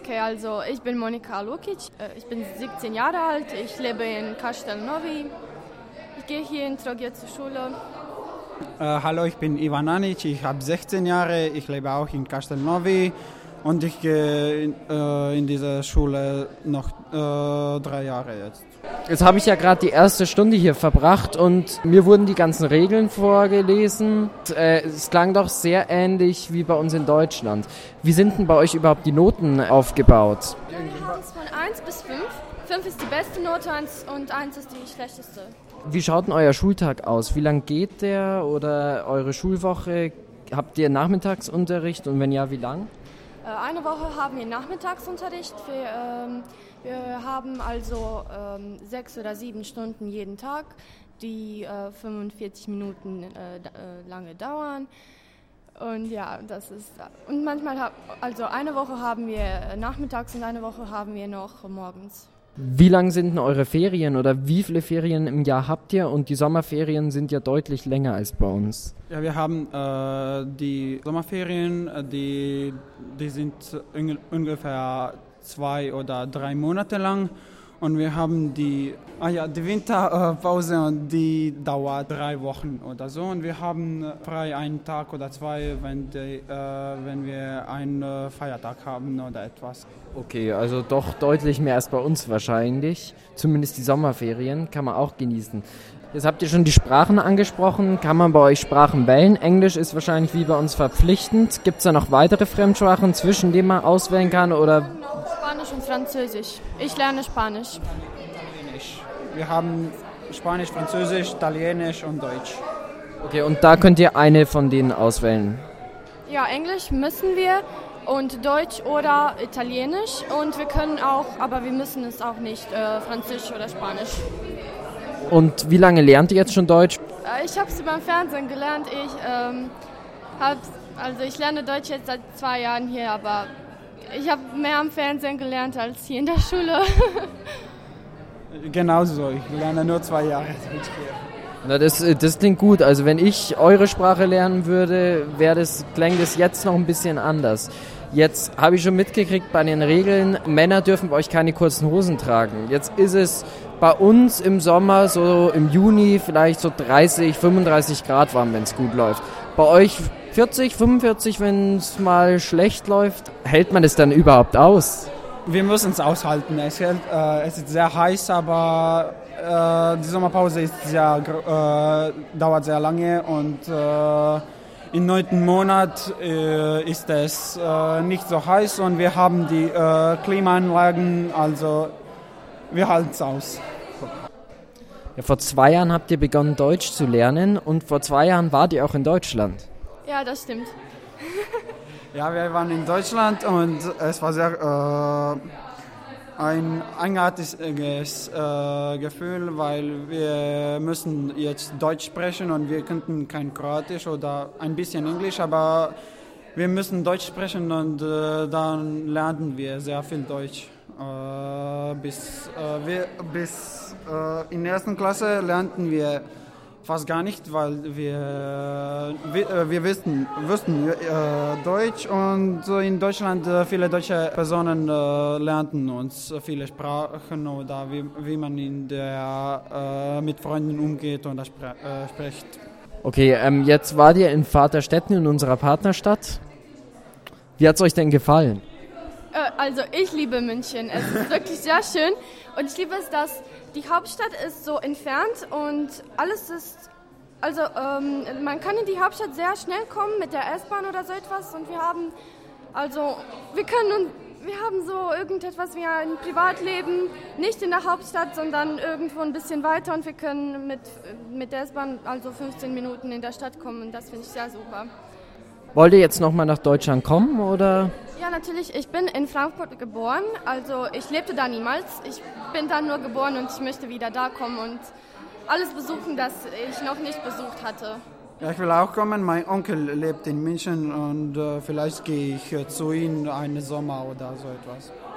Okay, also ich bin Monika Lukic, äh, ich bin 17 Jahre alt, ich lebe in Castelnovi. Ich gehe hier in Trogir zur Schule. Äh, hallo, ich bin Ivan Anic, ich habe 16 Jahre, ich lebe auch in Castelnovi und ich gehe in, äh, in diese Schule noch äh, drei Jahre jetzt. Jetzt habe ich ja gerade die erste Stunde hier verbracht und mir wurden die ganzen Regeln vorgelesen. Äh, es klang doch sehr ähnlich wie bei uns in Deutschland. Wie sind denn bei euch überhaupt die Noten aufgebaut? Wir haben es von 1 bis 5. 5 ist die beste Note und 1 ist die schlechteste. Wie schaut denn euer Schultag aus? Wie lang geht der oder eure Schulwoche? Habt ihr Nachmittagsunterricht und wenn ja, wie lang? Äh, eine Woche haben wir Nachmittagsunterricht. Wir, ähm, wir haben also ähm, sechs oder sieben Stunden jeden Tag, die äh, 45 Minuten äh, äh, lange dauern. Und ja, das ist. Und manchmal, also eine Woche haben wir nachmittags und eine Woche haben wir noch morgens. Wie lang sind denn eure Ferien oder wie viele Ferien im Jahr habt ihr? Und die Sommerferien sind ja deutlich länger als bei uns. Ja, wir haben äh, die Sommerferien, äh, die, die sind ungefähr zwei oder drei Monate lang. Und wir haben die, ah ja, die Winterpause die dauert drei Wochen oder so. Und wir haben frei einen Tag oder zwei, wenn, die, äh, wenn wir einen äh, Feiertag haben oder etwas. Okay, also doch deutlich mehr als bei uns wahrscheinlich. Zumindest die Sommerferien kann man auch genießen. Jetzt habt ihr schon die Sprachen angesprochen. Kann man bei euch Sprachen wählen? Englisch ist wahrscheinlich wie bei uns verpflichtend. Gibt es da noch weitere Fremdsprachen, zwischen denen man auswählen kann? Oder Spanisch und Französisch. Ich lerne Spanisch. Wir haben Spanisch, Französisch, Italienisch und Deutsch. Okay, und da könnt ihr eine von denen auswählen? Ja, Englisch müssen wir und Deutsch oder Italienisch und wir können auch, aber wir müssen es auch nicht, äh, Französisch oder Spanisch. Und wie lange lernt ihr jetzt schon Deutsch? Äh, ich habe es beim Fernsehen gelernt. Ich ähm, habe, also ich lerne Deutsch jetzt seit zwei Jahren hier, aber ich habe mehr am Fernsehen gelernt als hier in der Schule. Genauso, ich lerne nur zwei Jahre Deutsch. Na, das, das klingt gut. Also wenn ich eure Sprache lernen würde, wäre das, klingt das jetzt noch ein bisschen anders. Jetzt habe ich schon mitgekriegt bei den Regeln, Männer dürfen bei euch keine kurzen Hosen tragen. Jetzt ist es bei uns im Sommer, so im Juni, vielleicht so 30, 35 Grad warm, wenn es gut läuft. Bei euch 40, 45, wenn es mal schlecht läuft. Hält man es dann überhaupt aus? Wir müssen es aushalten. Es, hält, äh, es ist sehr heiß, aber äh, die Sommerpause ist sehr, äh, dauert sehr lange und äh, im neunten Monat äh, ist es äh, nicht so heiß und wir haben die äh, Klimaanlagen, also wir halten es aus. Ja, vor zwei Jahren habt ihr begonnen Deutsch zu lernen und vor zwei Jahren wart ihr auch in Deutschland. Ja, das stimmt. ja, wir waren in Deutschland und es war sehr ein eigenartiges äh, Gefühl, weil wir müssen jetzt Deutsch sprechen und wir könnten kein Kroatisch oder ein bisschen Englisch, aber wir müssen Deutsch sprechen und äh, dann lernen wir sehr viel Deutsch. Äh, bis äh, wir, bis äh, in der ersten Klasse lernten wir fast gar nicht, weil wir, wir, äh, wir wissen, äh, Deutsch und in Deutschland äh, viele deutsche Personen äh, lernten uns viele Sprachen oder wie, wie man in der, äh, mit Freunden umgeht und spre äh, spricht. Okay, ähm, jetzt wart ihr in Vaterstetten in unserer Partnerstadt. Wie hat es euch denn gefallen? Also ich liebe München. Es ist wirklich sehr schön und ich liebe es, dass die Hauptstadt ist so entfernt und alles ist, also ähm, man kann in die Hauptstadt sehr schnell kommen mit der S-Bahn oder so etwas und wir haben, also wir können wir haben so irgendetwas wie ein Privatleben, nicht in der Hauptstadt, sondern irgendwo ein bisschen weiter und wir können mit, mit der S-Bahn also 15 Minuten in der Stadt kommen und das finde ich sehr super. Wollt ihr jetzt nochmal nach Deutschland kommen oder? Ja, natürlich. Ich bin in Frankfurt geboren. Also ich lebte da niemals. Ich bin da nur geboren und ich möchte wieder da kommen und alles besuchen, das ich noch nicht besucht hatte. Ja, ich will auch kommen. Mein Onkel lebt in München und äh, vielleicht gehe ich äh, zu ihm einen Sommer oder so etwas.